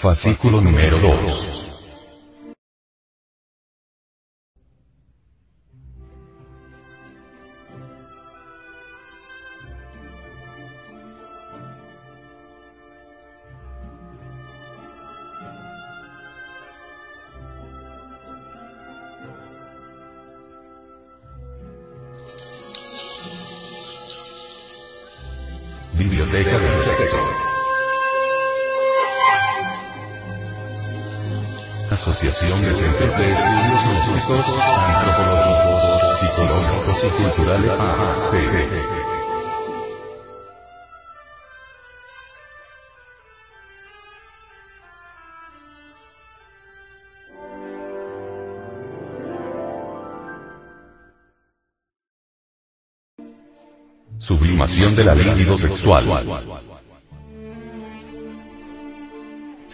Fascículo número 2. Biblioteca del sexo. Asociación de Centros de Estudios Lógicos, Antropológicos, Psicológicos y Culturales AAC. Sublimación de la libido sexual.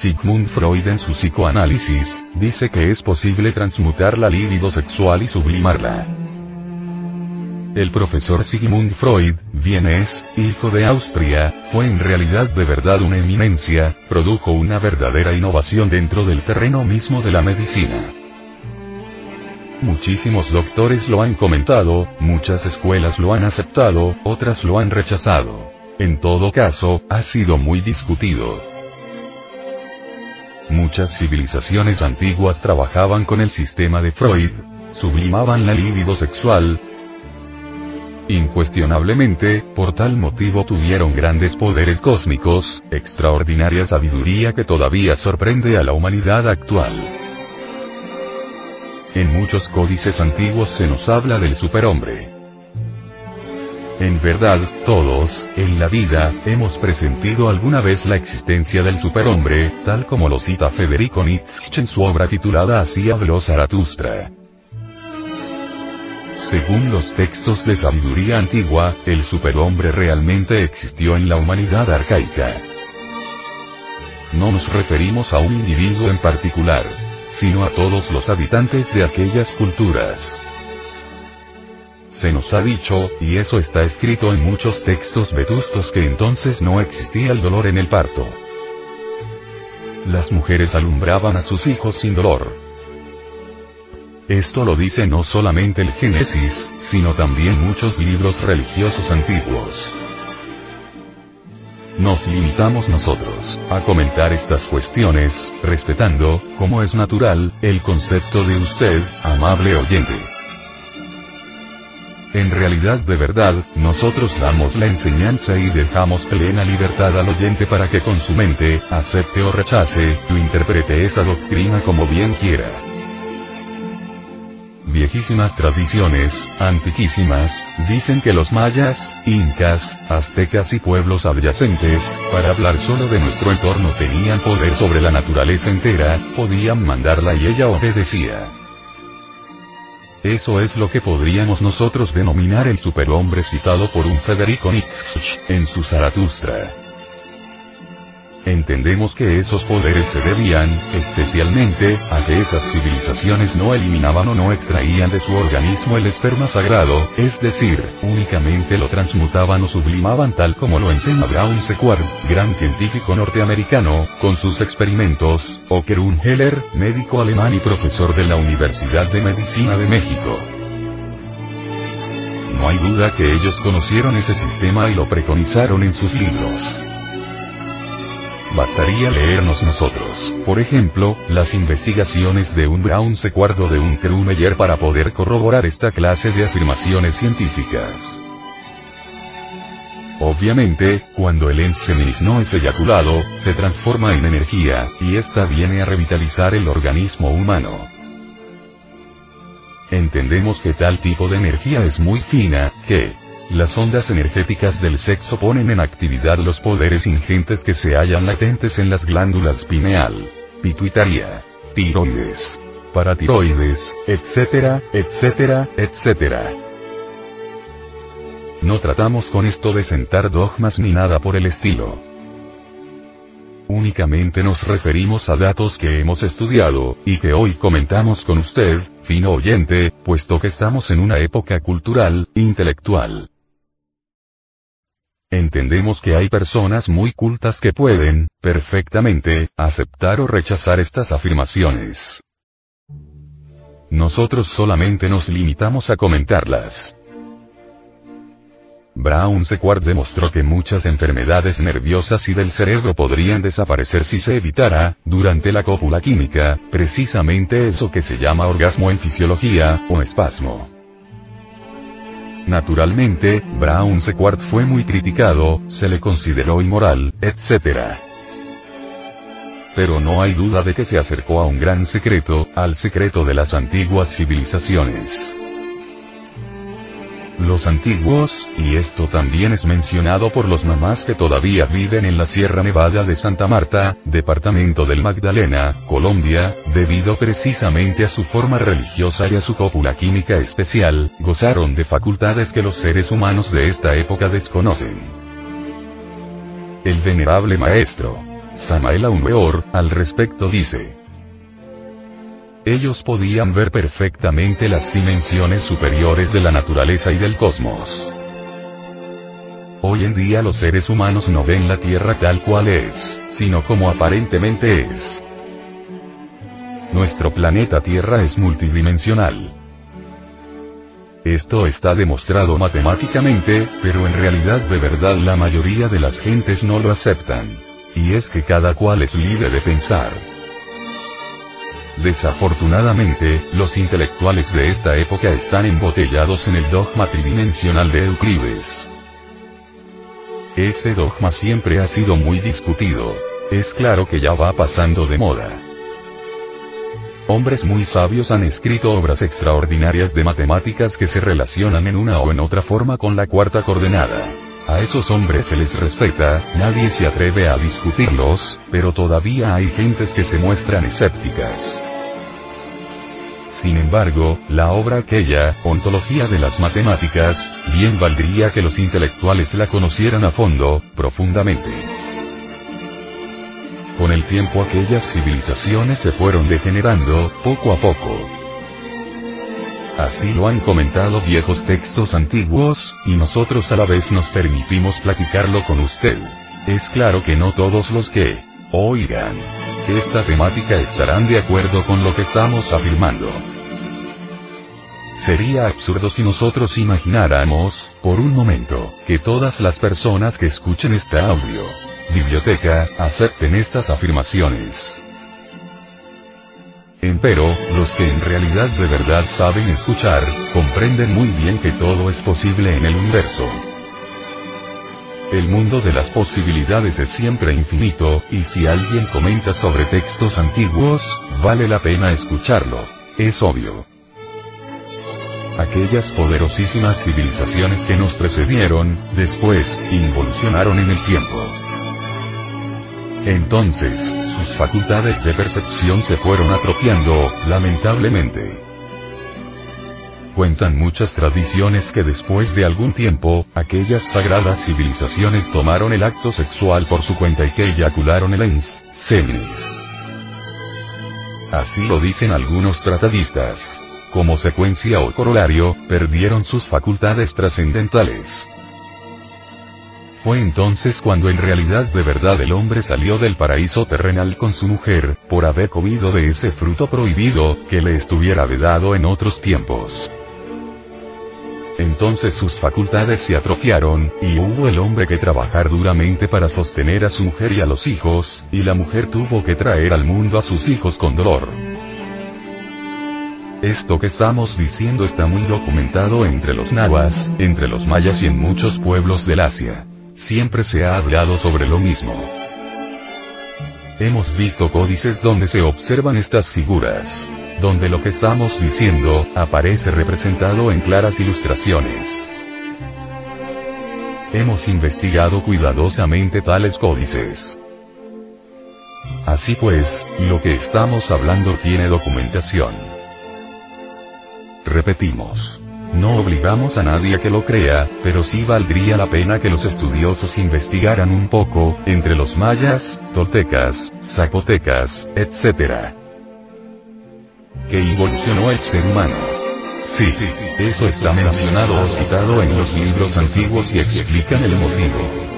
Sigmund Freud en su psicoanálisis, dice que es posible transmutar la libido sexual y sublimarla. El profesor Sigmund Freud, vienes, hijo de Austria, fue en realidad de verdad una eminencia, produjo una verdadera innovación dentro del terreno mismo de la medicina. Muchísimos doctores lo han comentado, muchas escuelas lo han aceptado, otras lo han rechazado. En todo caso, ha sido muy discutido. Muchas civilizaciones antiguas trabajaban con el sistema de Freud, sublimaban la libido sexual. Incuestionablemente, por tal motivo tuvieron grandes poderes cósmicos, extraordinaria sabiduría que todavía sorprende a la humanidad actual. En muchos códices antiguos se nos habla del superhombre. En verdad, todos, en la vida, hemos presentido alguna vez la existencia del superhombre, tal como lo cita Federico Nietzsche en su obra titulada Así habló Zaratustra. Según los textos de sabiduría antigua, el superhombre realmente existió en la humanidad arcaica. No nos referimos a un individuo en particular, sino a todos los habitantes de aquellas culturas. Se nos ha dicho, y eso está escrito en muchos textos vetustos que entonces no existía el dolor en el parto. Las mujeres alumbraban a sus hijos sin dolor. Esto lo dice no solamente el Génesis, sino también muchos libros religiosos antiguos. Nos limitamos nosotros a comentar estas cuestiones, respetando, como es natural, el concepto de usted, amable oyente. En realidad de verdad, nosotros damos la enseñanza y dejamos plena libertad al oyente para que con su mente, acepte o rechace, o interprete esa doctrina como bien quiera. Viejísimas tradiciones, antiquísimas, dicen que los mayas, incas, aztecas y pueblos adyacentes, para hablar solo de nuestro entorno tenían poder sobre la naturaleza entera, podían mandarla y ella obedecía. Eso es lo que podríamos nosotros denominar el superhombre citado por un Federico Nietzsche, en su Zaratustra. Entendemos que esos poderes se debían, especialmente, a que esas civilizaciones no eliminaban o no extraían de su organismo el esperma sagrado, es decir, únicamente lo transmutaban o sublimaban tal como lo enseña Brown Sequard, gran científico norteamericano, con sus experimentos, o Kerun Heller, médico alemán y profesor de la Universidad de Medicina de México. No hay duda que ellos conocieron ese sistema y lo preconizaron en sus libros. Bastaría leernos nosotros, por ejemplo, las investigaciones de un Brown Secuardo de un Krumeyer para poder corroborar esta clase de afirmaciones científicas. Obviamente, cuando el ensemis no es eyaculado, se transforma en energía, y esta viene a revitalizar el organismo humano. Entendemos que tal tipo de energía es muy fina, que, las ondas energéticas del sexo ponen en actividad los poderes ingentes que se hallan latentes en las glándulas pineal, pituitaria, tiroides, paratiroides, etcétera, etcétera, etcétera. No tratamos con esto de sentar dogmas ni nada por el estilo. Únicamente nos referimos a datos que hemos estudiado, y que hoy comentamos con usted, fino oyente, puesto que estamos en una época cultural, intelectual, Entendemos que hay personas muy cultas que pueden, perfectamente, aceptar o rechazar estas afirmaciones. Nosotros solamente nos limitamos a comentarlas. Brown Sequard demostró que muchas enfermedades nerviosas y del cerebro podrían desaparecer si se evitara, durante la cópula química, precisamente eso que se llama orgasmo en fisiología, o espasmo. Naturalmente, Brown Sequard fue muy criticado, se le consideró inmoral, etc pero no hay duda de que se acercó a un gran secreto, al secreto de las antiguas civilizaciones. Los antiguos, y esto también es mencionado por los mamás que todavía viven en la Sierra Nevada de Santa Marta, departamento del Magdalena, Colombia, debido precisamente a su forma religiosa y a su cópula química especial, gozaron de facultades que los seres humanos de esta época desconocen. El venerable maestro, Samael Weor, al respecto dice. Ellos podían ver perfectamente las dimensiones superiores de la naturaleza y del cosmos. Hoy en día los seres humanos no ven la Tierra tal cual es, sino como aparentemente es. Nuestro planeta Tierra es multidimensional. Esto está demostrado matemáticamente, pero en realidad de verdad la mayoría de las gentes no lo aceptan. Y es que cada cual es libre de pensar. Desafortunadamente, los intelectuales de esta época están embotellados en el dogma tridimensional de Euclides. Ese dogma siempre ha sido muy discutido. Es claro que ya va pasando de moda. Hombres muy sabios han escrito obras extraordinarias de matemáticas que se relacionan en una o en otra forma con la cuarta coordenada. A esos hombres se les respeta, nadie se atreve a discutirlos, pero todavía hay gentes que se muestran escépticas. Sin embargo, la obra aquella, Ontología de las Matemáticas, bien valdría que los intelectuales la conocieran a fondo, profundamente. Con el tiempo aquellas civilizaciones se fueron degenerando, poco a poco. Así lo han comentado viejos textos antiguos, y nosotros a la vez nos permitimos platicarlo con usted. Es claro que no todos los que oigan esta temática estarán de acuerdo con lo que estamos afirmando. Sería absurdo si nosotros imagináramos, por un momento, que todas las personas que escuchen esta audio, biblioteca, acepten estas afirmaciones. Empero, los que en realidad de verdad saben escuchar, comprenden muy bien que todo es posible en el universo. El mundo de las posibilidades es siempre infinito, y si alguien comenta sobre textos antiguos, vale la pena escucharlo. Es obvio. Aquellas poderosísimas civilizaciones que nos precedieron, después, involucionaron en el tiempo. Entonces, sus facultades de percepción se fueron atrofiando, lamentablemente. Cuentan muchas tradiciones que después de algún tiempo, aquellas sagradas civilizaciones tomaron el acto sexual por su cuenta y que eyacularon el ens, semis. Así lo dicen algunos tratadistas. Como secuencia o corolario, perdieron sus facultades trascendentales. Fue entonces cuando en realidad de verdad el hombre salió del paraíso terrenal con su mujer, por haber comido de ese fruto prohibido, que le estuviera vedado en otros tiempos. Entonces sus facultades se atrofiaron, y hubo el hombre que trabajar duramente para sostener a su mujer y a los hijos, y la mujer tuvo que traer al mundo a sus hijos con dolor. Esto que estamos diciendo está muy documentado entre los nahuas, entre los mayas y en muchos pueblos del Asia. Siempre se ha hablado sobre lo mismo. Hemos visto códices donde se observan estas figuras. Donde lo que estamos diciendo, aparece representado en claras ilustraciones. Hemos investigado cuidadosamente tales códices. Así pues, lo que estamos hablando tiene documentación. Repetimos. No obligamos a nadie que lo crea, pero sí valdría la pena que los estudiosos investigaran un poco, entre los mayas, toltecas, zapotecas, etc. Que evolucionó el ser humano. Sí, eso está mencionado o citado en los libros antiguos y explican el motivo.